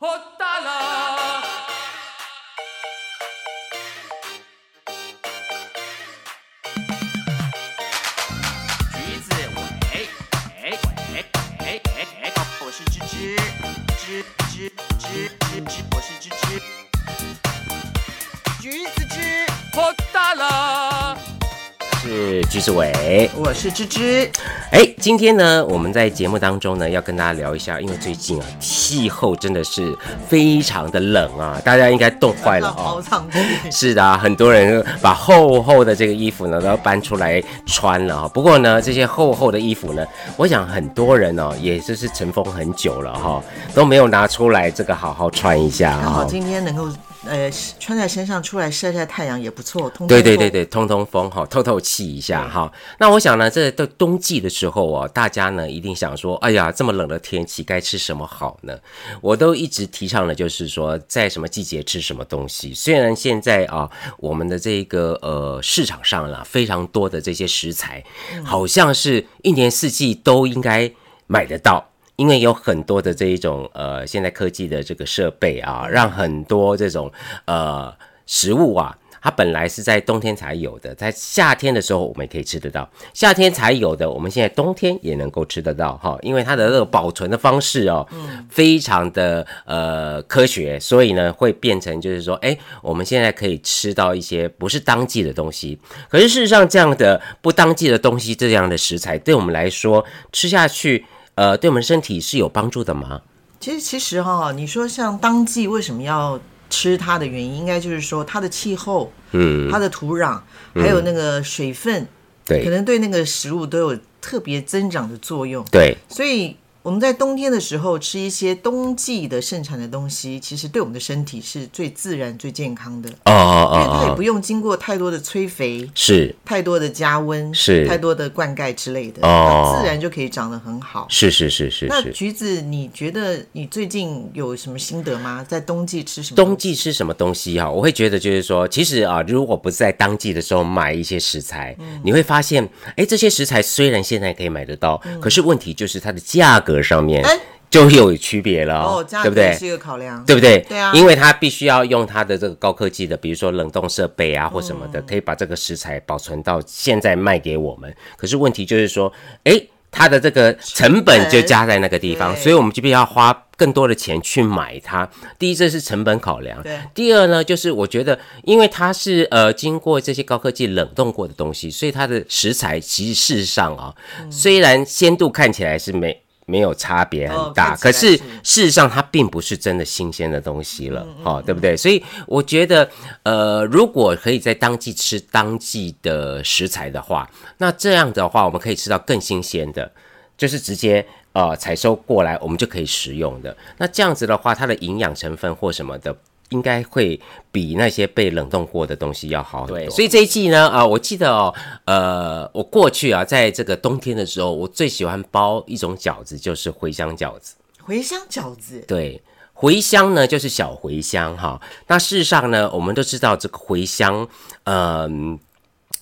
好大啦！橘子尾，哎尾哎哎哎，我是芝芝，芝芝芝芝芝，我是芝芝，橘子汁，好大啦！是橘子伟。我是芝芝，哎，今天呢，我们在节目当中呢，要跟大家聊一下，因为最近啊，气候真的是非常的冷啊，大家应该冻坏了啊哦。是的啊，很多人把厚厚的这个衣服呢都搬出来穿了哈。不过呢，这些厚厚的衣服呢，我想很多人哦，也就是尘封很久了哈，都没有拿出来这个好好穿一下哈。刚好今天能够呃穿在身上出来晒晒太阳也不错，通通，对对对对，通通风哈，透透气一下哈。那我想呢，这到冬季的时候哦，大家呢一定想说，哎呀，这么冷的天气该吃什么好呢？我都一直提倡的就是说，在什么季节吃什么东西。虽然现在啊，我们的这个呃市场上啦，非常多的这些食材，好像是一年四季都应该买得到。因为有很多的这一种呃，现在科技的这个设备啊，让很多这种呃食物啊，它本来是在冬天才有的，在夏天的时候我们也可以吃得到，夏天才有的，我们现在冬天也能够吃得到哈，因为它的那个保存的方式哦，非常的呃科学，所以呢会变成就是说，哎，我们现在可以吃到一些不是当季的东西，可是事实上这样的不当季的东西，这样的食材对我们来说吃下去，呃，对我们身体是有帮助的吗？其实其实哈，你说像当季为什么要吃它的原因，应该就是说它的气候、嗯，它的土壤，还有那个水分，可对能对那个食物都有特别增长的作用。对，所以我们在冬天的时候吃一些冬季的盛产的东西，其实对我们的身体是最自然、最健康的，哦哦因为它也哦哦，不用经过太多的催肥。是太多的加温，是太多的灌溉之类的，哦它自然就可以长得很好。是是是是那。橘子，你觉得你最近有什么心得吗？在冬季吃什么？冬季吃什么东西哈？我会觉得就是说，其实啊，如果不是在当季的时候买一些食材，嗯你会发现，哎，这些食材虽然现在可以买得到，嗯可是问题就是它的价格上面哎就有区别了对不对？是一个考量，对不对？对啊因为它必须要用它的这个高科技的，比如说冷冻设备啊或什么嗯的，可以把这个食材保存到现在卖给我们。可是问题就是说，哎，它的这个成本就加在那个地方，所以我们就必须要花更多的钱去买它。第一，这是成本考量；对第二呢，就是我觉得，因为它是呃经过这些高科技冷冻过的东西，所以它的食材其实事实上啊、嗯虽然鲜度看起来是没。没有差别很大，可是是事实上它并不是真的新鲜的东西嗯了，哈、对不对？所以我觉得，呃，如果可以在当季吃当季的食材的话，那这样的话，我们可以吃到更新鲜的，就是直接呃采收过来，我们就可以食用的。那这样子的话，它的营养成分或什么的。应该会比那些被冷冻过的东西要好很多。对，所以这一季呢，啊、我记得哦，呃，我过去啊，在这个冬天的时候，我最喜欢包一种饺子，就是茴香饺子。茴香饺子，对，茴香呢就是小茴香哈。那事实上呢，我们都知道这个茴香，嗯、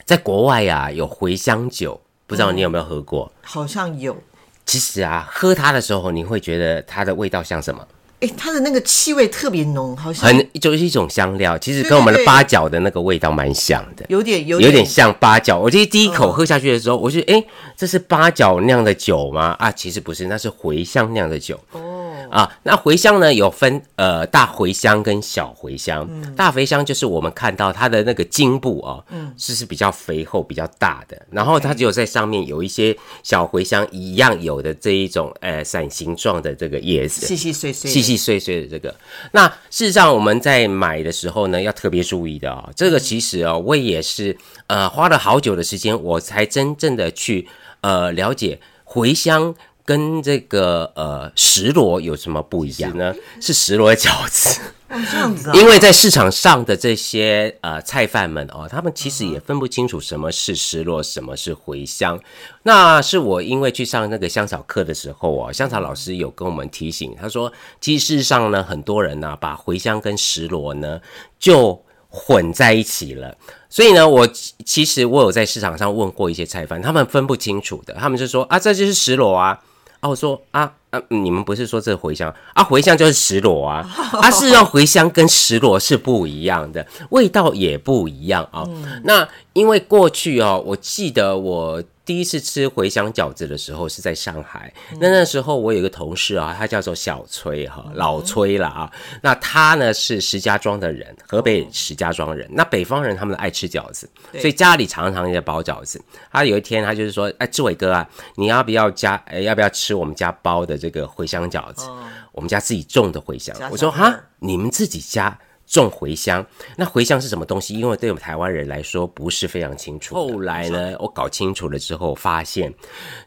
在国外呀、有茴香酒，不知道你有没有喝过？好像有，其实啊，喝它的时候，你会觉得它的味道像什么？哎，它的那个气味特别浓，好像很就是一种香料，其实跟我们的八角的那个味道蛮像的。有点有有点像八角，我记得第一口喝下去的时候，我就哎、诶这是八角酿的酒吗？啊，其实不是，那是茴香酿的酒。哦，啊，那茴香呢有分呃大茴香跟小茴香。嗯大茴香就是我们看到它的那个茎部哦，嗯，是是比较肥厚、比较大的，然后它只有在上面有一些小茴香一样有的这一种呃伞形状的这个叶子，细细碎碎，细细碎碎的这个。那事实上我们在买的时候呢，要特别注意的哦。这个其实哦，我也是呃花了好久的时间，我才真正的去呃了解茴香。跟这个呃石螺有什么不一样呢？是石螺饺子，哦这样子啊，因为在市场上的这些呃菜贩们哦，他们其实也分不清楚什么是失落，什么是茴香。那是我因为去上那个香草课的时候哦，香草老师有跟我们提醒，他说，其实事实上呢，很多人呢、把茴香跟石螺呢就混在一起了。所以呢，我其其实我有在市场上问过一些菜贩，他们分不清楚的，他们就说啊，这就是石螺啊。啊，我说啊，啊啊，你们不是说这茴香啊？茴香就是石螺啊，啊，是要茴香跟石螺是不一样的，味道也不一样啊。那因为过去哦，我记得我。第一次吃茴香饺子的时候是在上海，那那时候我有一个同事啊，他叫做小崔哈，老崔了啊。那他呢是石家庄的人，河北石家庄人。那北方人他们爱吃饺子，所以家里常常也包饺子。他有一天他就是说，哎，志伟哥啊，你要不要加？哎，要不要吃我们家包的这个茴香饺子？我们家自己种的茴香。我说哈，你们自己家？种茴香，那茴香是什么东西？因为对我们台湾人来说不是非常清楚。后来呢，我搞清楚了之后，发现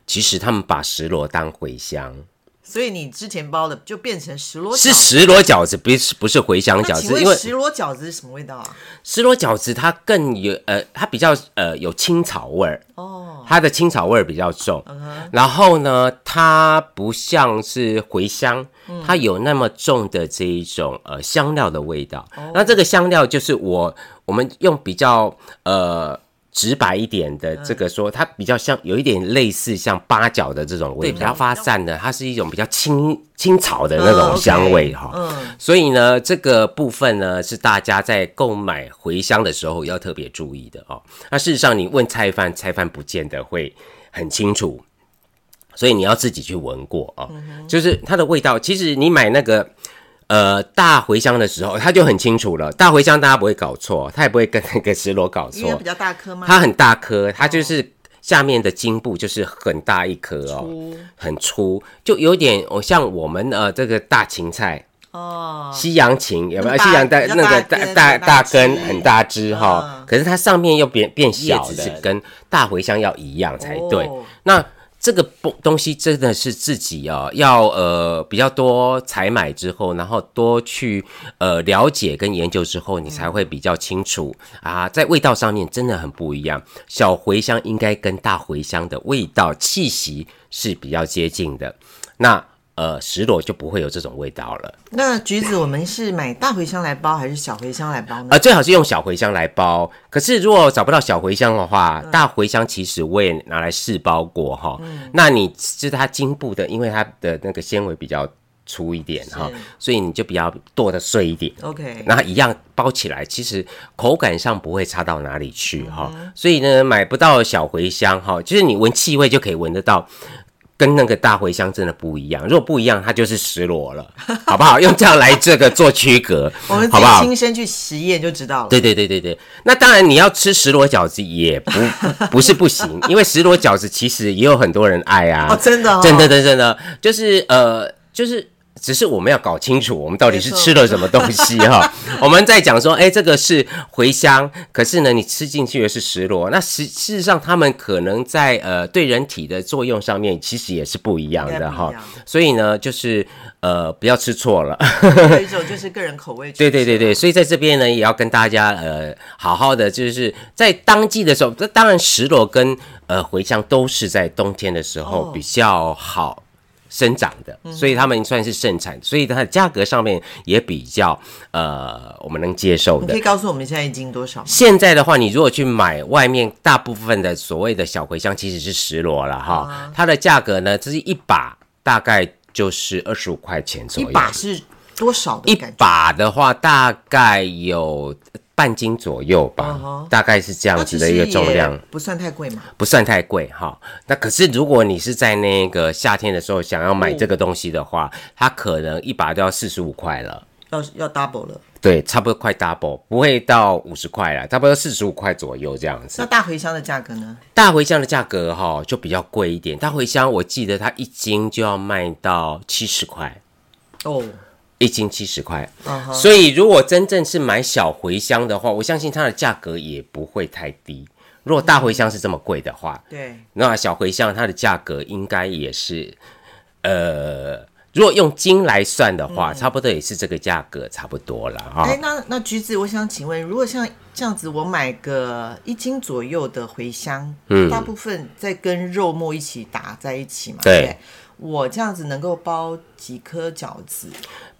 其实他们把石螺当茴香。所以你之前包的就变成石螺，是石螺饺子，不是不是茴香饺子。因为石螺饺子是什么味道啊？石螺饺子它更有呃，它比较呃有青草味儿哦，它的青草味儿比较重。然后呢，它不像是茴香，它有那么重的这一种呃香料的味道。那这个香料就是我我们用比较呃。直白一点的这个说，它比较像有一点类似像八角的这种味道，比较发散的，它是一种比较青青草的那种香味哈。嗯，所以呢，这个部分呢是大家在购买茴香的时候要特别注意的哦。那事实上，你问菜贩，菜贩不见得会很清楚，所以你要自己去闻过啊。就是它的味道，其实你买那个。呃，大茴香的时候，它就很清楚了。大茴香大家不会搞错，它也不会跟 那个石螺搞错。比较大颗吗？它很大颗，它就是下面的茎部就是很大一颗哦，很粗，就有点我像我们呃这个大芹菜哦，西洋芹有没有？西洋的那个大大大根很大枝哈，可是它上面又变变小的，跟大茴香要一样才对。那这个东东西真的是自己哦，要呃比较多采买之后，然后多去呃了解跟研究之后，你才会比较清楚啊，在味道上面真的很不一样。小茴香应该跟大茴香的味道气息是比较接近的，那。呃，石螺就不会有这种味道了。那橘子，我们是买大茴香来包，还是小茴香来包呢？呃，最好是用小茴香来包。可是如果找不到小茴香的话，大茴香其实我也拿来试包过哈。那你是它茎部的，因为它的那个纤维比较粗一点哈，所以你就比较剁的碎一点。OK，那一样包起来，其实口感上不会差到哪里去哈。所以呢，买不到小茴香哈，就是你闻气味就可以闻得到。跟那个大茴香真的不一样，如果不一样，它就是石螺了，好不好？用这样来这个做区隔，我们好不好？亲身去实验就知道了。对对对对对，那当然你要吃石螺饺子也不 不是不行，因为石螺饺子其实也有很多人爱啊，真的，真的，真的，就是呃，就是。只是我们要搞清楚，我们到底是吃了什么东西哈。我们在讲说，哎，这个是茴香，可是呢，你吃进去的是石螺。那实事实上，他们可能在呃对人体的作用上面，其实也是不一样的哈。所以呢，就是呃不要吃错了。有一种就是个人口味。对对对对，所以在这边呢，也要跟大家呃好好的，就是在当季的时候，这当然石螺跟呃茴香都是在冬天的时候比较好。生长的，所以他们算是盛产，所以它的价格上面也比较呃，我们能接受的。你可以告诉我们现在一斤多少？现在的话，你如果去买外面大部分的所谓的小茴香，其实是石螺了哈。它的价格呢，这是一把大概就是二十五块钱左右。一把是多少？一把的话大概有。半斤左右吧，大概是这样子的一个重量，不算太贵嘛？不算太贵哈。那可是如果你是在那个夏天的时候想要买这个东西的话，它可能一把都要四十五块了，要要 double 了。对，差不多快 double，不会到五十块了，差不多四十五块左右这样子。那大茴香的价格呢？大茴香的价格哈就比较贵一点，大茴香我记得它一斤就要卖到七十块哦。一斤七十块，所以如果真正是买小茴香的话，我相信它的价格也不会太低。如果大茴香是这么贵的话，对，那小茴香它的价格应该也是，呃，如果用斤来算的话，差不多也是这个价格差不多了哈。哎，那那橘子，我想请问，如果像这样子，我买个一斤左右的茴香，嗯，大部分在跟肉末一起打在一起嘛？对，我这样子能够包几颗饺子？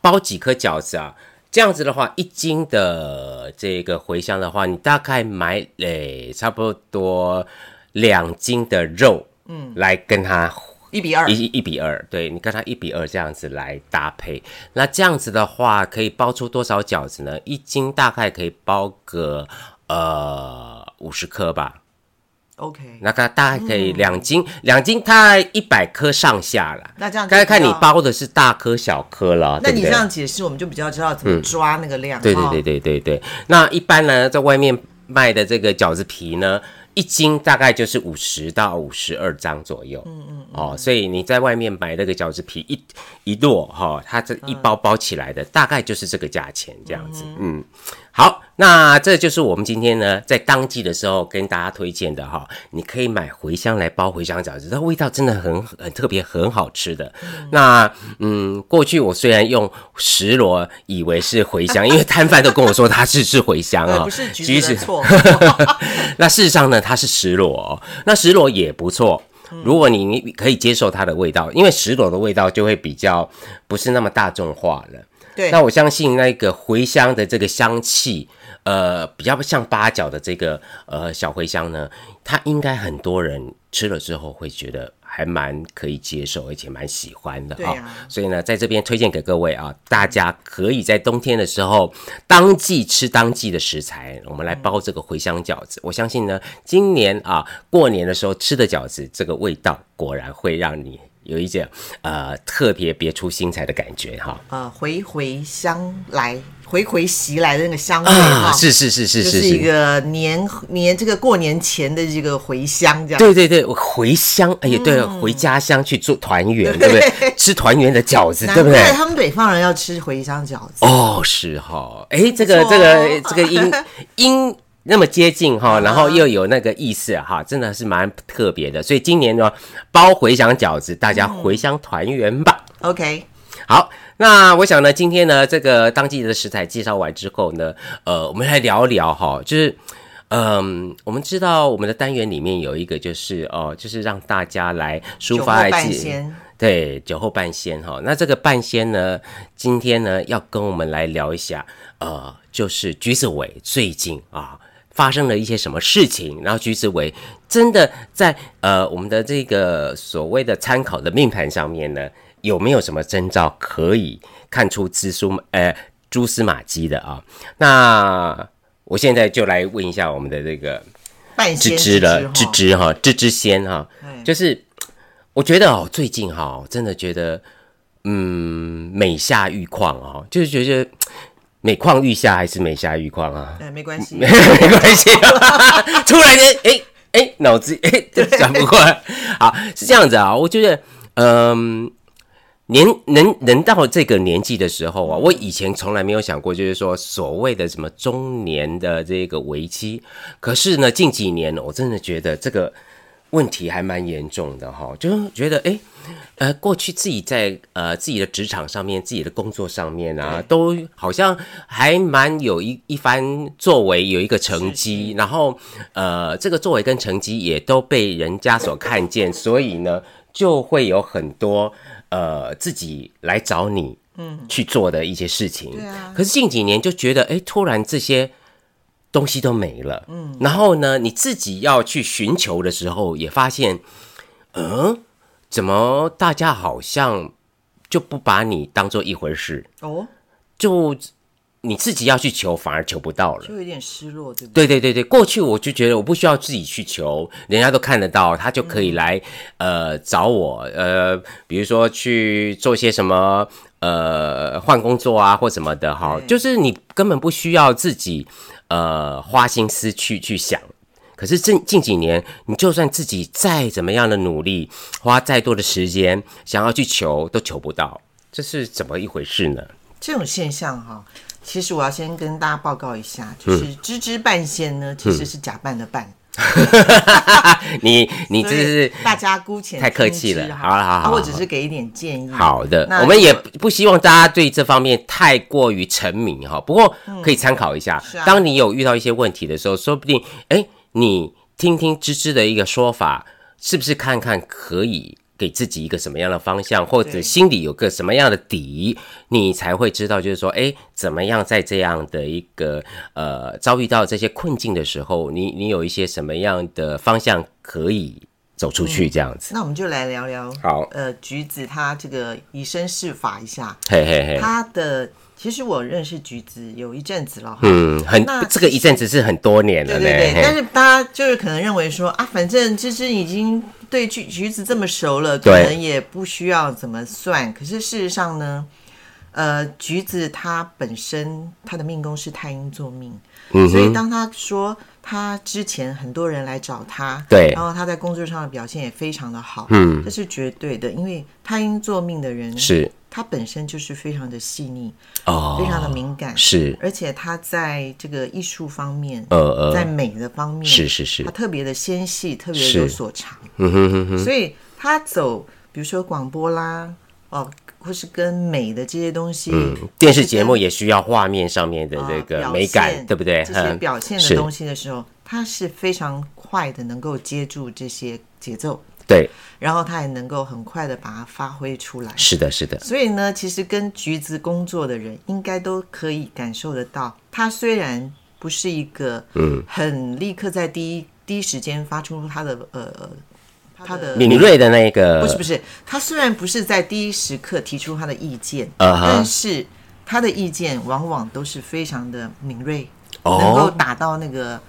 包几颗饺子啊？这样子的话，一斤的这个茴香的话，你大概买诶差不多两斤的肉，嗯，来跟它一比二，一一比二，对你跟它一比二这样子来搭配，那这样子的话可以包出多少饺子呢？一斤大概可以包个呃五十颗吧。OK，那个大概可以两斤，两斤它一百颗上下了。那这样该看你包的是大颗小颗了。那你这样解释，我们就比较知道怎么抓那个量。对对对对对对。那一般呢，在外面卖的这个饺子皮呢，一斤大概就是五十到五十二张左右。嗯嗯。哦，所以你在外面买那个饺子皮一一摞哈，它这一包包起来的大概就是这个价钱这样子。嗯。好，那这就是我们今天呢，在当季的时候跟大家推荐的哈，你可以买茴香来包茴香饺子，它味道真的很很特别，很好吃的。那嗯，过去我虽然用石螺以为是茴香，因为摊贩都跟我说它是是茴香啊，不是橘子错。那事实上呢，它是石螺，那石螺也不错。如果你你可以接受它的味道，因为石螺的味道就会比较不是那么大众化了。那我相信那个茴香的这个香气，呃，比较像八角的这个呃小茴香呢，它应该很多人吃了之后会觉得还蛮可以接受，而且蛮喜欢的哈。所以呢，在这边推荐给各位啊，大家可以在冬天的时候当季吃当季的食材，我们来包这个茴香饺子。我相信呢，今年啊过年的时候吃的饺子，这个味道果然会让你。有一点呃特别别出心裁的感觉哈，呃回回香来回回袭来的那个香味哈，是是是是是，是。一个年年这个过年前的这个回乡这样，对对对，回乡哎呀对，回家乡去做团圆对不对？吃团圆的饺子对不对？他们北方人要吃回乡饺子。哦是哈，哎这个这个这个音音。那么接近哈，然后又有那个意思哈，真的是蛮特别的。所以今年呢，包回乡饺子，大家回乡团圆吧。OK，好，那我想呢，今天呢，这个当季的食材介绍完之后呢，呃，我们来聊聊哈，就是，嗯，我们知道我们的单元里面有一个就是哦，就是让大家来抒发爱情，对，酒后半仙哈。那这个半仙呢，今天呢要跟我们来聊一下，呃，就是橘子尾最近啊。发生了一些什么事情？然后橘子为真的在呃我们的这个所谓的参考的命盘上面呢，有没有什么征兆可以看出蛛丝呃蛛丝马迹的啊？那我现在就来问一下我们的这个芝芝了，芝芝哈，芝芝仙哈，就是我觉得哦，最近哈，真的觉得嗯美下愈况哦，就是觉得。每况愈下还是每下愈况啊？哎，没关系，没关系。突然间，哎哎，脑子哎 转不过来。好，是这样子啊。我觉得，嗯，年能能到这个年纪的时候啊，我以前从来没有想过，就是说所谓的什么中年的这个危机。可是呢，近几年我真的觉得这个。问题还蛮严重的哈，就觉得哎，呃，过去自己在呃自己的职场上面、自己的工作上面啊，都好像还蛮有一一番作为，有一个成绩，然后呃，这个作为跟成绩也都被人家所看见，所以呢，就会有很多呃自己来找你嗯去做的一些事情。对啊。可是近几年就觉得哎，突然这些。东西都没了，嗯，然后呢，你自己要去寻求的时候，也发现，嗯，怎么大家好像就不把你当做一回事？哦？就你自己要去求，反而求不到了，就有点失落，对不对？对对对对，过去我就觉得我不需要自己去求，人家都看得到，他就可以来呃找我，呃，比如说去做些什么呃换工作啊或什么的哈，就是你根本不需要自己。呃，花心思去去想，可是近近几年，你就算自己再怎么样的努力，花再多的时间，想要去求，都求不到，这是怎么一回事呢？这种现象哈，其实我要先跟大家报告一下，就是“芝芝半仙”呢，其实是假扮的扮。你你这是大家姑且太客气了，好了好好，我只是给一点建议。好的，我们也不希望大家对这方面太过于沉迷哈。不过可以参考一下，当你有遇到一些问题的时候，说不定哎，你听听芝芝的一个说法，是不是看看可以。给自己一个什么样的方向，或者心里有个什么样的底，你才会知道，就是说，哎，怎么样在这样的一个呃遭遇到这些困境的时候，你你有一些什么样的方向可以走出去这样子。那我们就来聊聊，好，呃，橘子他这个以身试法一下，嘿嘿嘿，他的其实我认识橘子有一阵子了，嗯，很这个一阵子是很多年了，对对对。但是大家就是可能认为说啊，反正芝芝已经对橘橘子这么熟了，可能也不需要怎么算。可是事实上呢，呃，橘子它本身它的命宫是太阴座命，所以当他说。他之前很多人来找他，对，然后他在工作上的表现也非常的好，嗯，这是绝对的，因为太阴做命的人是，他本身就是非常的细腻，哦，非常的敏感，是，而且他在这个艺术方面，呃呃，在美的方面，是是是，他特别的纤细，特别有所长，嗯哼哼哼，所以他走，比如说广播啦，哦。或是跟美的这些东西，嗯，电视节目也需要画面上面的这个美感，对不对？这些表现的东西的时候，它是非常快的，能够接住这些节奏，对，然后他也能够很快的把它发挥出来。是的，是的。所以呢，其实跟橘子工作的人，应该都可以感受得到，他虽然不是一个嗯，很立刻在第一第一时间发出他的呃。他的敏锐的那个不是不是，他虽然不是在第一时刻提出他的意见，但是他的意见往往都是非常的敏锐，能够打到那个。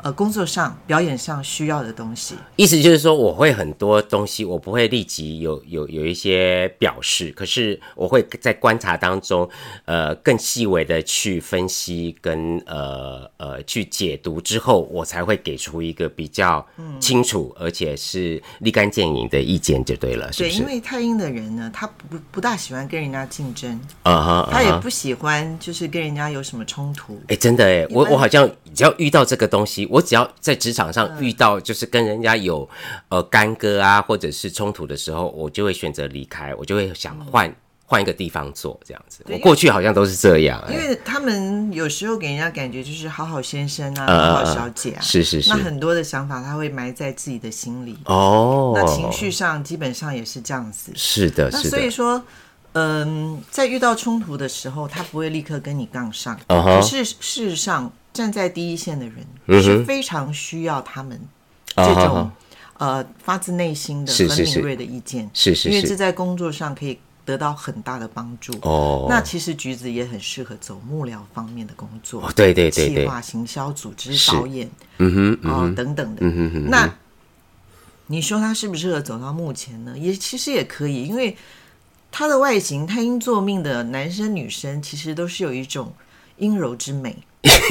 呃，工作上、表演上需要的东西，意思就是说，我会很多东西，我不会立即有有有一些表示，可是我会在观察当中，呃，更细微的去分析跟呃呃去解读之后，我才会给出一个比较清楚而且是立竿见影的意见就对了，是不是？对，因为太阴的人呢，他不不大喜欢跟人家竞争，啊哈，他也不喜欢就是跟人家有什么冲突。哎，真的哎，我我好像只要遇到这个东西。我只要在职场上遇到就是跟人家有呃干戈啊，或者是冲突的时候，我就会选择离开，我就会想换换一个地方做这样子。我过去好像都是这样，因为他们有时候给人家感觉就是好好先生啊，好好小姐啊，是是是。那很多的想法他会埋在自己的心里哦，那情绪上基本上也是这样子。是的，是的。所以说，嗯，在遇到冲突的时候，他不会立刻跟你杠上，可是事实上。站在第一线的人是非常需要他们这种呃发自内心的很敏锐的意见，是是，因为这在工作上可以得到很大的帮助。哦，那其实橘子也很适合走幕僚方面的工作，对对对对，企划、行销、组织、导演，嗯哼，哦等等的。嗯哼，那你说他适不适合走到幕前呢？也其实也可以，因为他的外形，太阴作命的男生女生其实都是有一种阴柔之美。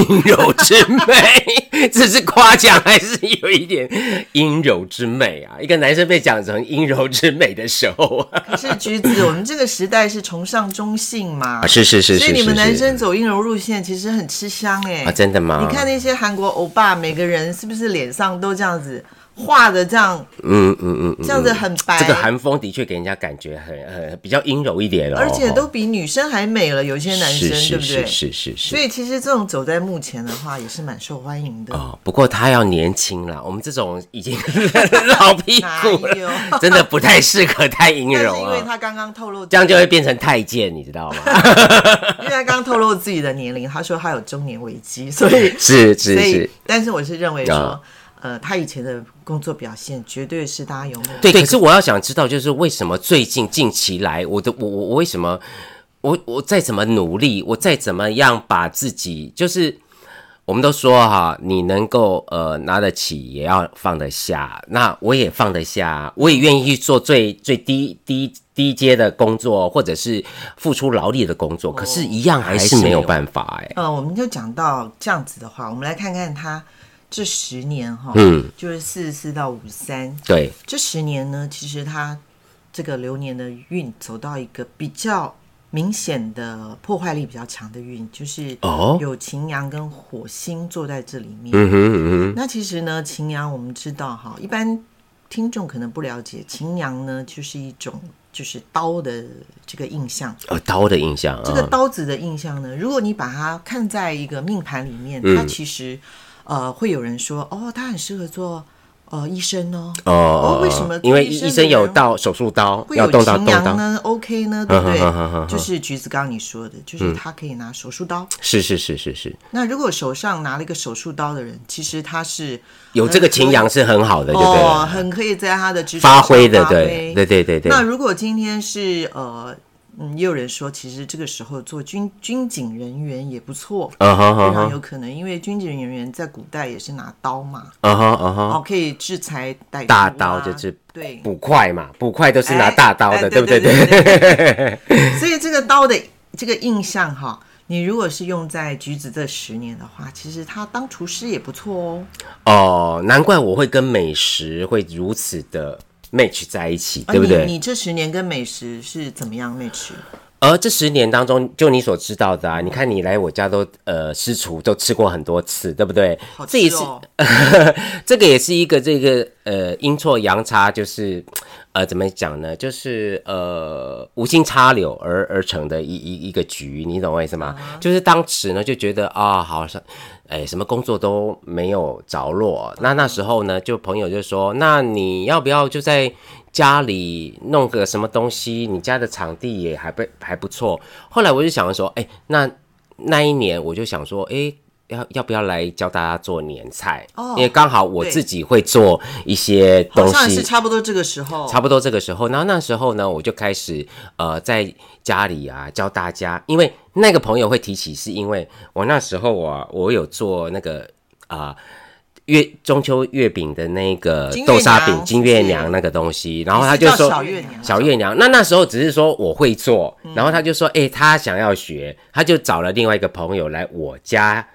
阴柔之美，这是夸奖还是有一点阴柔之美啊？一个男生被讲成阴柔之美的时候啊，可是橘子，我们这个时代是崇尚中性嘛？是是是，所以你们男生走阴柔路线其实很吃香哎，啊，真的吗？你看那些韩国欧巴，每个人是不是脸上都这样子？画的这样，嗯嗯嗯，这样子很白。这个韩风的确给人家感觉很很比较阴柔一点了，而且都比女生还美了。有些男生对不对？是是是。所以其实这种走在幕前的话，也是蛮受欢迎的。哦，不过他要年轻了，我们这种已经 老屁股了，真的不太适合太阴柔因为他刚刚透露，这样就会变成太监，你知道吗？因为他刚刚透露自己的年龄，他说他有中年危机，所以是是是。但是我是认为说。呃，他以前的工作表现绝对是大家有目对。可是我要想知道，就是为什么最近近期来，我的我我我为什么我我再怎么努力，我再怎么样把自己，就是我们都说哈，你能够呃拿得起，也要放得下。那我也放得下，我也愿意去做最最低低低阶的工作，或者是付出劳力的工作。可是，一样还是没有办法哎。呃，我们就讲到这样子的话，我们来看看他。这十年哈，嗯，就是四十四到五十三，对，这十年呢，其实它这个流年的运走到一个比较明显的破坏力比较强的运，就是哦，有擎羊跟火星坐在这里面。嗯哼嗯哼。那其实呢，擎羊我们知道哈，一般听众可能不了解，擎羊呢就是一种就是刀的这个印象。呃，刀的印象。这个刀子的印象呢，如果你把它看在一个命盘里面，它其实。呃，会有人说，哦，他很适合做呃，医生呢？哦哦，为什么因为医生有到手术刀，会有要动刀动刀。擎羊呢？OK 呢？对不对？就是橘子刚刚你说的，就是他可以拿手术刀。是是是是是，那如果手上拿了一个手术刀的人，其实他是有这个情阳是很好的，对不对哦，很可以在他的职场发挥的，对对对对对。那如果今天是呃，嗯，也有人说，其实这个时候做军军警人员也不错，非常有可能，因为军警人员在古代也是拿刀嘛，啊哈啊哈，哦，可以制裁歹徒啊大刀就是对。捕快嘛，捕快都是拿哎大刀的，哎对不对对 所以这个刀的这个印象哈，你如果是用在橘子这十年的话，其实他当厨师也不错哦。哦，难怪我会跟美食会如此的 match 在一起，啊对不对？你你这十年跟美食是怎么样 match？而这十年当中，就你所知道的啊，你看你来我家都呃私厨都吃过很多次，对不对？好吃这也是哦 这个也是一个这个呃阴错阳差，就是呃怎么讲呢？就是呃无心插柳而而成的一一一个局，你懂我意思吗？就是当时呢就觉得啊、好像。哎，什么工作都没有着落。那那时候呢，就朋友就说：“那你要不要就在家里弄个什么东西？你家的场地也还不还不错。”后来我就想说：“哎，那那一年我就想说，哎。”要要不要来教大家做年菜？哦因为刚好我自己会做一些东西。是西，差不多这个时候，差不多这个时候，然后那时候呢，我就开始呃在家里啊教大家，因为那个朋友会提起，是因为我那时候啊，我有做那个啊。月中秋月饼的那个豆沙饼金月娘那个东西，然后他就说小月娘小月娘，那那时候只是说我会做，嗯。然后他就说，哎、他想要学，他就找了另外一个朋友来我家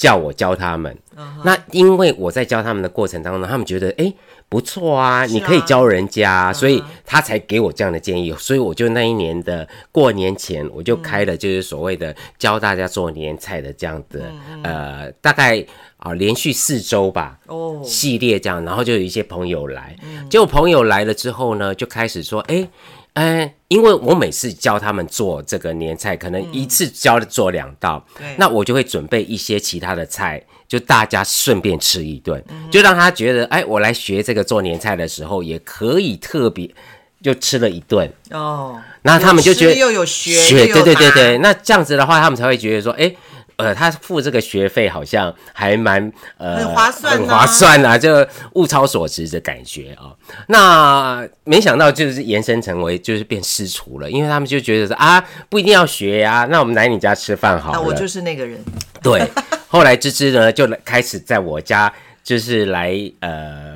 叫我教他们。嗯那因为我在教他们的过程当中，他们觉得哎、诶不错啊，你可以教人家，所以他才给我这样的建议。所以我就那一年的过年前，我就开了就是所谓的教大家做年菜的这样的、呃，大概啊、连续四周吧。哦，系列这样，然后就有一些朋友来，结果朋友来了之后呢，就开始说，哎、哎，因为我每次教他们做这个年菜，可能一次教做两道，对。那我就会准备一些其他的菜，就大家顺便吃一顿，就让他觉得，哎，我来学这个做年菜的时候，也可以特别就吃了一顿，哦，那他们就觉得有又有学，对对对对，那这样子的话，他们才会觉得说，哎。呃，他付这个学费好像还蛮呃很划算啊。很划算啊，就物超所值的感觉啊、那没想到就是延伸成为就是变私厨了，因为他们就觉得说啊，不一定要学呀、那我们来你家吃饭好了。那我就是那个人，对，后来芝芝呢就来开始在我家就是来呃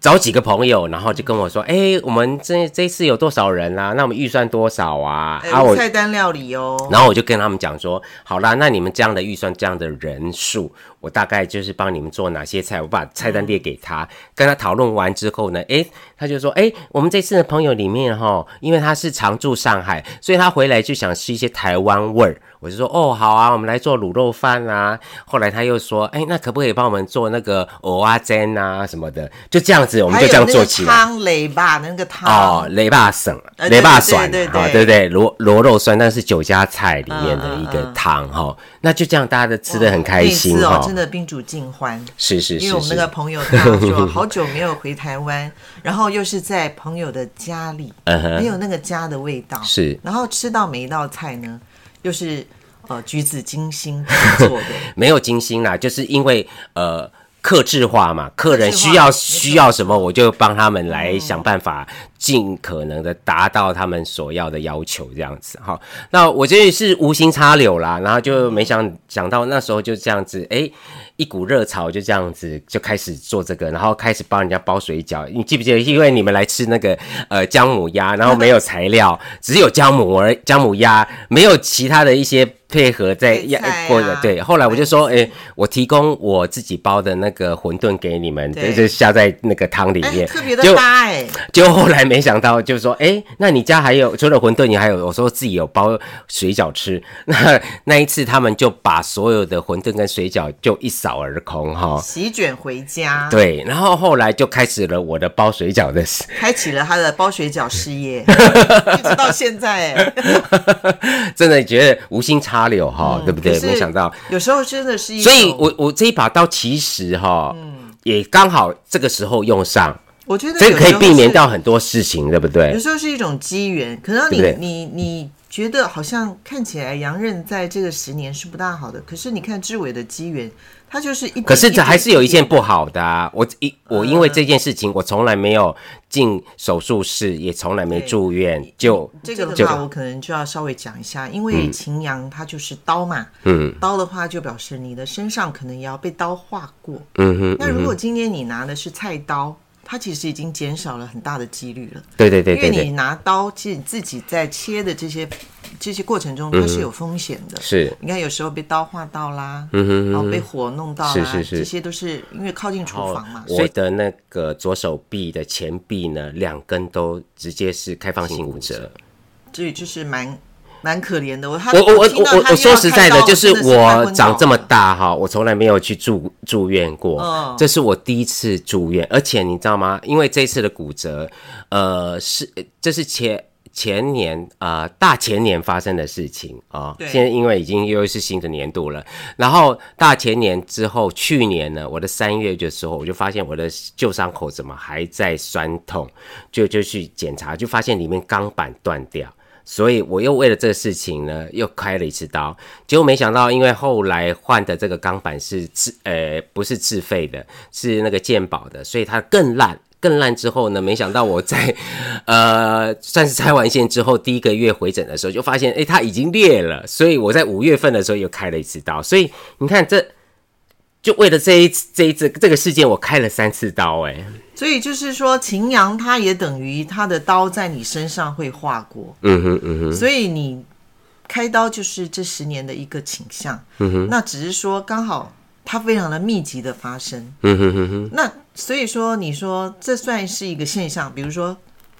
找几个朋友，然后就跟我说，哎、我们这这次有多少人啊？那我们预算多少啊？欸啊，我菜单料理哦，然后我就跟他们讲说，好啦，那你们这样的预算，这样的人数，我大概就是帮你们做哪些菜，我把菜单列给他，跟他讨论完之后呢，诶，他就说，诶，我们这次的朋友里面哈，因为他是常住上海，所以他回来就想吃一些台湾味儿。我就说，哦，好啊，我们来做卤肉饭啊。后来他又说，诶，那可不可以帮我们做那个蚵仔煎啊什么的？就这样子，我们就这样做起汤雷吧，那个汤哦，雷霸省呃，雷霸酸对蒜哈，对对对对不对？螺螺肉酸，那是酒家菜里面的一个嗯嗯嗯汤哈。那就这样，大家都吃的很开心哦，真。的宾主尽欢。是是是因为我们那个，朋友他说好久没有回台湾，然后又是在朋友的家里，嗯哼没有那个家的味道，是然后吃到每一道菜呢，又是呃橘子精心制作的，没有精心啦，就是因为呃。克制化嘛，客人需要需要什么，我就帮他们来想办法，尽可能的达到他们所要的要求，这样子哈。那我这是无心插柳啦，然后就没想想到那时候就这样子，哎、一股热潮就这样子就开始做这个，然后开始帮人家包水饺。你记不记得？因为你们来吃那个呃姜母鸭，然后没有材料，只有姜母而姜母鸭，没有其他的一些配合在配菜啊或者对。后来我就说，哎、我提供我自己包的那个馄饨给你们，对就下在那个汤里哎，面，特别的就搭哎，就后来没想到，就是说，哎、那你家还有除了馄饨，你还有我说自己有包水饺吃。那那一次，他们就把所有的馄饨跟水饺就一扫而空哈。席卷回家，对，然后后来就开始了我的包水饺的事，开启了他的包水饺事业，一直到现在哎。真的觉得无心插柳哈，对不对？没想到，有时候真的是一，所以我我这一把刀其实哈，嗯也刚好这个时候用上，我觉得这个可以避免掉掉很多事情，对不对有？时候是一种机缘，可能你你你觉得好像看起来杨任在这个十年是不大好的，可是你看志伟的机缘，他就是一。可是这还是有一件不好。的啊！我一我因为这件事情，我从来没有进手术室，也从来没住院，就这个的就话，我可能就要稍微讲一下，因为秦阳他就是刀嘛，嗯刀的话就表示你的身上可能也要被刀划过。嗯哼，那如果今天你拿的是菜刀，它其实已经减少了很大的几率了。对对对因为你拿刀，其实你自己在切的这些这些过程中，它是有风险的。是你看，有时候被刀划到啦，嗯哼然后被火弄到啦，是是是这些都是因为靠近厨房嘛。我的那个左手臂的前臂呢，两根都直接是开放性骨折。所以就是蛮蛮可怜的。我他我我我我我说实在的，就是我长这么大哈，我从来没有去住住院过，嗯这是我第一次住院，而且你知道吗？因为这次的骨折，呃，是这是前。前年啊、呃大前年发生的事情啊，对现在因为已经又是新的年度了，然后大前年之后，去年呢，我的三月的时候，我就发现我的旧伤口怎么还在酸痛，就就去检查，就发现里面钢板断掉。所以我又为了这个事情呢，又开了一次刀。结果没想到，因为后来换的这个钢板是自呃不是自费的，是那个健保的，所以它更烂。更烂之后呢，没想到我在 呃算是拆完线之后，第一个月回诊的时候就发现，诶，它已经裂了。所以我在五月份的时候又开了一次刀。所以你看这。就为了这一次这一次这个事件，我开了三次刀、诶。所以就是说，秦阳他也等于他的刀在你身上会划过，嗯哼嗯哼，所以你开刀就是这十年的一个倾向。嗯哼那只是说刚好它非常的密集的发生。嗯哼哼哼，那所以说，你说这算是一个现象，比如说。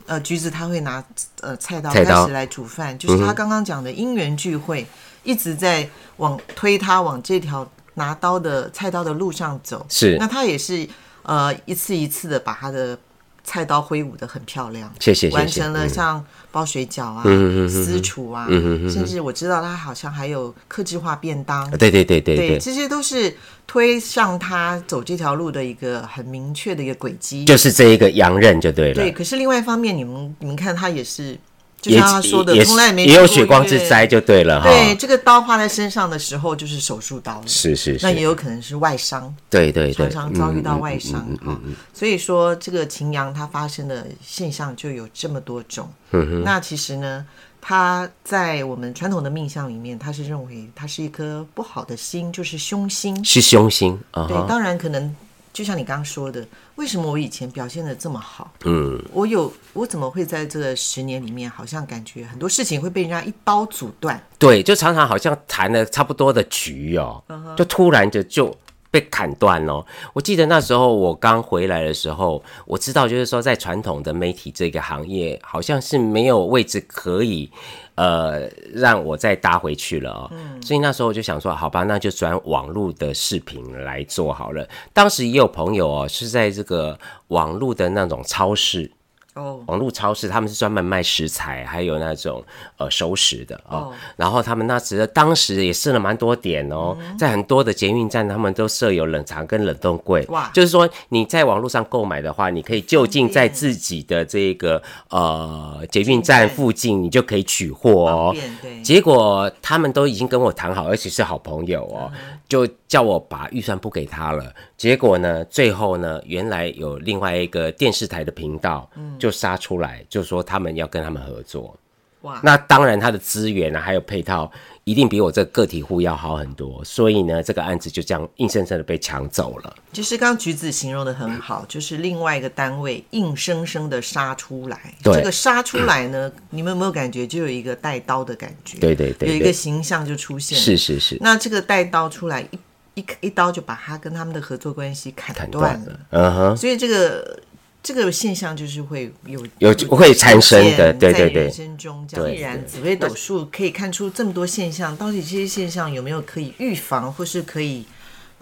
呃，橘子他会拿呃菜刀开始来煮饭，就是他刚刚讲的因缘聚会，一直在往推他往这条拿刀的菜刀的路上走。是那他也是呃一次一次的把他的菜刀挥舞的很漂亮，谢谢完成了嗯。像包水饺啊、私厨啊，嗯嗯嗯甚至我知道他好像还有克制化便当，对对对对对，对，这些都是推上他走这条路的一个很明确的一个轨迹。就是这一个洋刃就对了。对，可是另外一方面，你们你们看他也是，就像他说的，从来没也有血光之灾就对了哈。对，这个刀划在身上的时候就是手术刀了，是是是，那也有可能是外伤，对对对，常常遭遇到外嗯伤嗯嗯哈。所以说，这个秦阳它发生的现象就有这么多种。嗯那其实呢，它在我们传统的命相里面，它是认为它是一颗不好的心，就是凶心。是凶心啊对，当然可能就像你刚刚说的，为什么我以前表现的这么好？嗯，我有我怎么会在这十年里面，好像感觉很多事情会被人家一刀阻断？对，就常常好像谈了差不多的局哦，嗯就突然就就。被砍断哦！我记得那时候我刚回来的时候，我知道就是说，在传统的媒体这个行业，好像是没有位置可以，呃，让我再搭回去了哦。所以那时候我就想说，好吧，那就转网络的视频来做好了。当时也有朋友哦，是在这个网络的那种超市，哦，网络超市，他们是专门卖食材，还有那种呃熟食的哦。哦。然后他们那时当时也设了蛮多点哦，在很多的捷运站，他们都设有冷藏跟冷冻柜。哇。就是说你在网络上购买的话，你可以就近在自己的这个呃捷运站附近，你就可以取货哦。结果他们都已经跟我谈好，而且是好朋友哦，嗯。就叫我把预算不给他了。结果呢，最后呢，原来有另外一个电视台的频道嗯就杀出来，就说他们要跟他们合作。哇，那当然，他的资源啊，还有配套，一定比我这个个体户要好很多。所以呢，这个案子就这样硬生生的被抢走了。就是刚刚橘子形容的很好，就是另外一个单位硬生生的杀出来。对这个杀出来呢，你们有没有感觉就有一个带刀的感觉？对对对有一个，形象就出现了。是是是，那这个带刀出来，一一一刀就把他跟他们的合作关系砍砍断了。嗯哼，所以这个这个现象就是会有有会产生的对对对在人生中这样。对既然紫微斗数可以看出这么多现象，到底这些现象有没有可以预防或是可以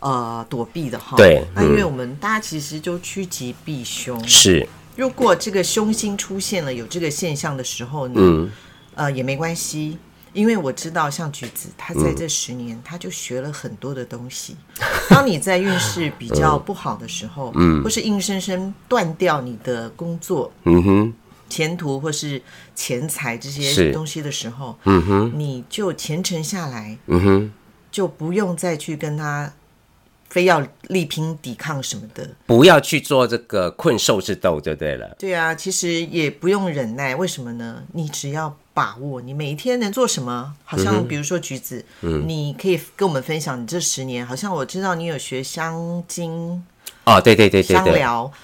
呃躲避的哈？对那因为嗯我们大家其实就趋吉避凶。是，如果这个凶星出现了有这个现象的时候呢，嗯，呃也没关系。因为我知道，像橘子，他嗯在这十年，他就学了很多的东西。当你在运势比 较不好的时候，嗯，或是硬生生断掉你的工作，嗯哼，前途或是钱财这些东西的时候，嗯哼，你就虔诚下来，嗯哼，就不用再去跟他。非要力拼抵抗什么的，不要去做这个困兽之斗就对了。对啊，其实也不用忍耐，为什么呢？你只要把握你每一天能做什么。好像比如说橘子，嗯你可以跟我们分享你这十年。好像我知道你有学香精。哦，对对对对对，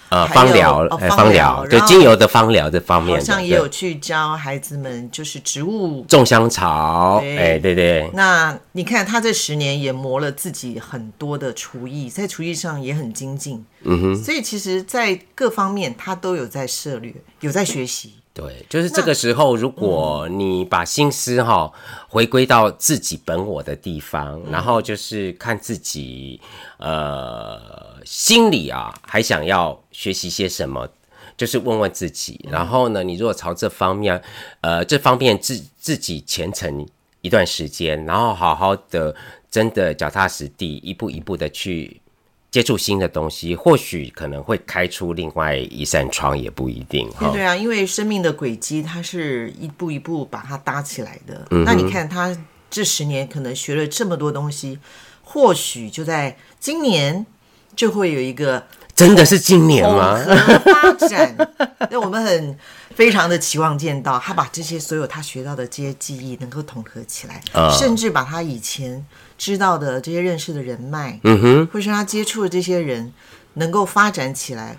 呃，芳疗，芳疗，对精油的芳疗这方面，好像也有去教孩子们，就是植物种香草，哎，对对。那你看他这十年也磨了自己很多的厨艺，在厨艺上也很精进，嗯哼。所以其实，在各方面他都有在涉略，有在学习。对，就是这个时候，如果你把心思哈回归到自己本我的地方，然后就是看自己，呃。心里啊，还想要学习些什么？就是问问自己。然后呢，你如果朝这方面，呃，这方面自自己虔诚一段时间，然后好好的，真的脚踏实地，一步一步的去接触新的东西，或许可能会开出另外一扇窗，也不一定。对啊，因为生命的轨迹，它是一步一步把它搭起来的。那你看他这十年可能学了这么多东西，或许就在今年。就会有一个真的是今年吗？发展，那我们很非常的期望见到他把这些所有他学到的这些记忆能够统合起来，甚至把他以前知道的这些认识的人脉，嗯哼，或是他接触的这些人能够发展起来。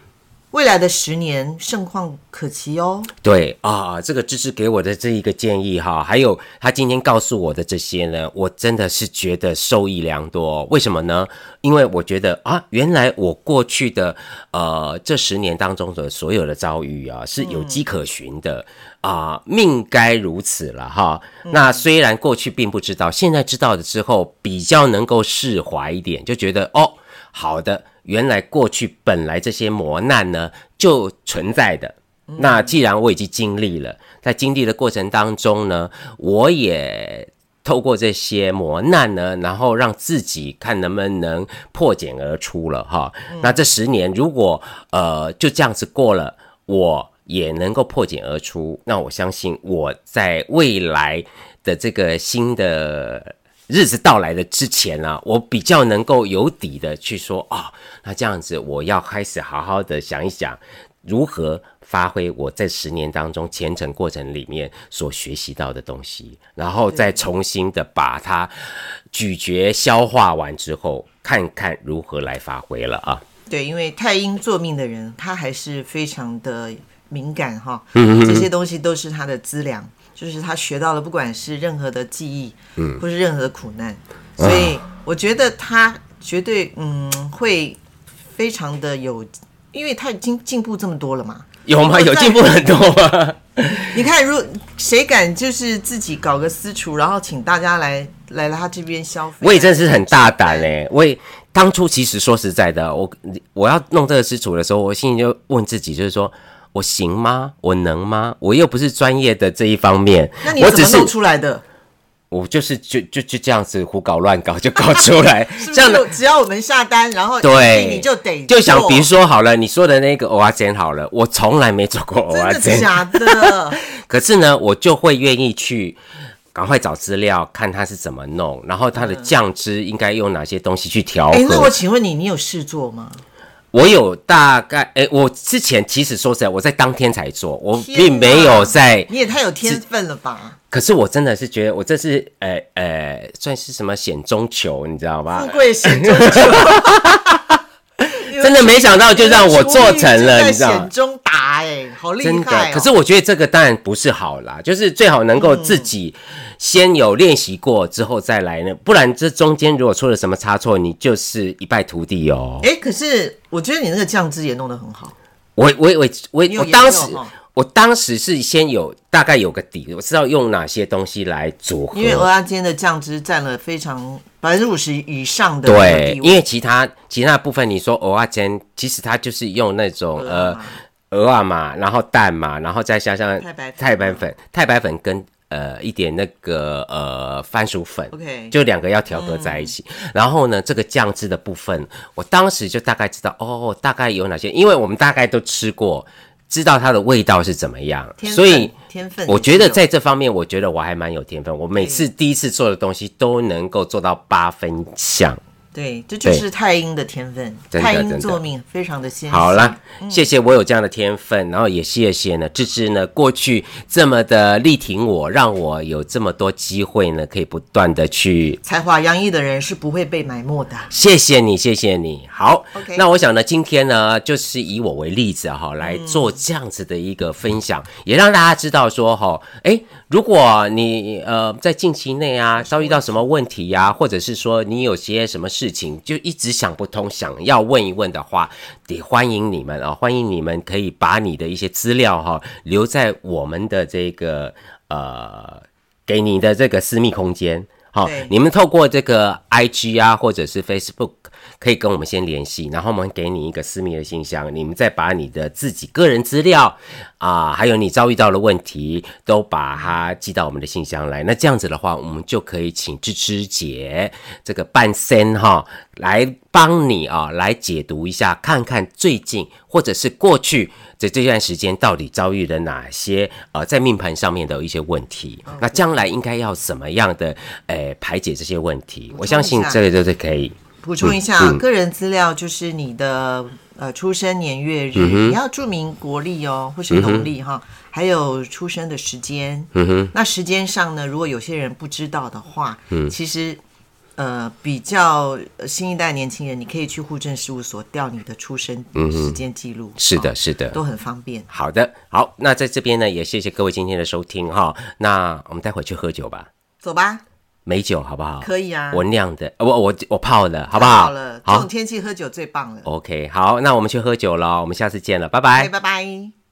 未来的十年盛况可期哦。对啊，这个芝芝给我的这一个建议哈，还有他今天告诉我的这些呢，我真的是觉得受益良多。为什么呢？因为我觉得啊，原来我过去的呃这十年当中的所有的遭遇啊，是有迹可循的啊，命该如此了哈。那虽然过去并不知道，现在知道了之后，比较能够释怀一点，就觉得哦，好的。原来过去本来这些磨难呢就存在的，那既然我已经经历了，在经历的过程当中呢，我也透过这些磨难呢，然后让自己看能不能破茧而出了哈。那这十年如果呃就这样子过了，我也能够破茧而出，那我相信我在未来的这个新的。日子到来的之前呢，我比较能够有底的去说啊，那这样子我要开始好好的想一想，如何发挥我在十年当中前程过程里面所学习到的东西，然后再重新的把它咀嚼消化完之后，看看如何来发挥了啊。对，因为太阴作命的人，他还是非常的敏感哈，这些东西都是他的资粮。就是他学到了，不管是任何的记忆，嗯，或是任何的苦难，所以我觉得他绝对嗯会非常的有，因为他已经进步这么多了嘛。有吗？有进步很多吗？你看，如谁敢就是自己搞个私厨，然后请大家来来他这边消费？我也真是很大胆嘞！我也当初其实说实在的，我我要弄这个私厨的时候，我心里就问自己，就是说。我行吗？我能吗？我又不是专业的这一方面，那你怎么弄出来的？我就是就就就这样子胡搞乱搞就搞出来，这样的只要我们下单，然后对你就得就想，比如说好了，你说的那个蚵仔煎好了，我从来没做过蚵仔煎，假的。可是呢，我就会愿意去赶快找资料，看它是怎么弄，然后它的酱汁应该用哪些东西去调和。那我请问你，你有试做吗？我有大概诶，我之前其实说实在，我在当天才做，我并没有在。你也太有天分了吧！可是我真的是觉得，我这是呃呃，算是什么险中求，你知道吗？富贵险中求。真的没想到，就让我做成了，你知道吗中打哎，好厉害！真的，可是我觉得这个当然不是好啦，就是最好能够自己。先有练习过之后再来呢，不然这中间如果出了什么差错，你就是一败涂地哦。哎，可是我觉得你那个酱汁也弄得很好。我我我我我当时我当时是先有大概有个底，我知道用哪些东西来组合。因为鹅鸭煎的酱汁占了非常百分之五十以上的对，因为其他其他部分你说鹅鸭煎，其实它就是用那种呃鹅啊嘛，然后蛋嘛，然后再加上太白粉，太白粉跟。呃一点那个呃番薯粉，OK，就两个要调和在一起。然后呢，这个酱汁的部分，我当时就大概知道哦，大概有哪些，因为我们大概都吃过，知道它的味道是怎么样，所以天分，我觉得在这方面，我觉得我还蛮有天分。我每次第一次做的东西都能够做到八分像。对，这就是太阴的天分。太阴作命非常的鲜。好了，谢谢我有这样的天分，然后也谢谢呢芝芝呢过去这么的力挺我，让我有这么多机会呢，可以不断的去。才华洋溢的人是不会被埋没的。谢谢你，谢谢你。好，那我想呢，今天呢就是以我为例子哈，来做这样子的一个分享，也让大家知道说哈，哎，如果你呃在近期内啊遭遇到什么问题呀，或者是说你有些什么事。情就一直想不通，想要问一问的话，得欢迎你们啊！欢迎你们可以把你的一些资料哈留在我们的这个呃给你的这个私密空间。好，你们透过这个 I G 啊，或者是 Facebook。可以跟我们先联系，然后我们给你一个私密的信箱，你们再把你的自己个人资料啊，还有你遭遇到的问题，都把它寄到我们的信箱来。那这样子的话，我们就可以请芝芝姐这个半仙哈来帮你啊，来解读一下，看看最近或者是过去在这段时间到底遭遇了哪些呃在命盘上面的一些问题。那将来应该要怎么样的诶排解这些问题？我相信这个就是可以。补充一下，个人资料就是你的呃出生年月日，你要注明国历哦，或是农历哈，还有出生的时间。嗯哼，那时间上呢，如果有些人不知道的话，嗯，其实呃比较新一代年轻人，你可以去户政事务所调你的出生时间记录。是的，是的，都很方便。好的，好，那在这边呢，也谢谢各位今天的收听哈。那我们待会去喝酒吧，走吧。美酒好不好？可以啊，我酿的，我我我泡的，好不好？好了，这种天气喝酒最棒了。OK，好，那我们去喝酒了，我们下次见了，拜拜，拜拜。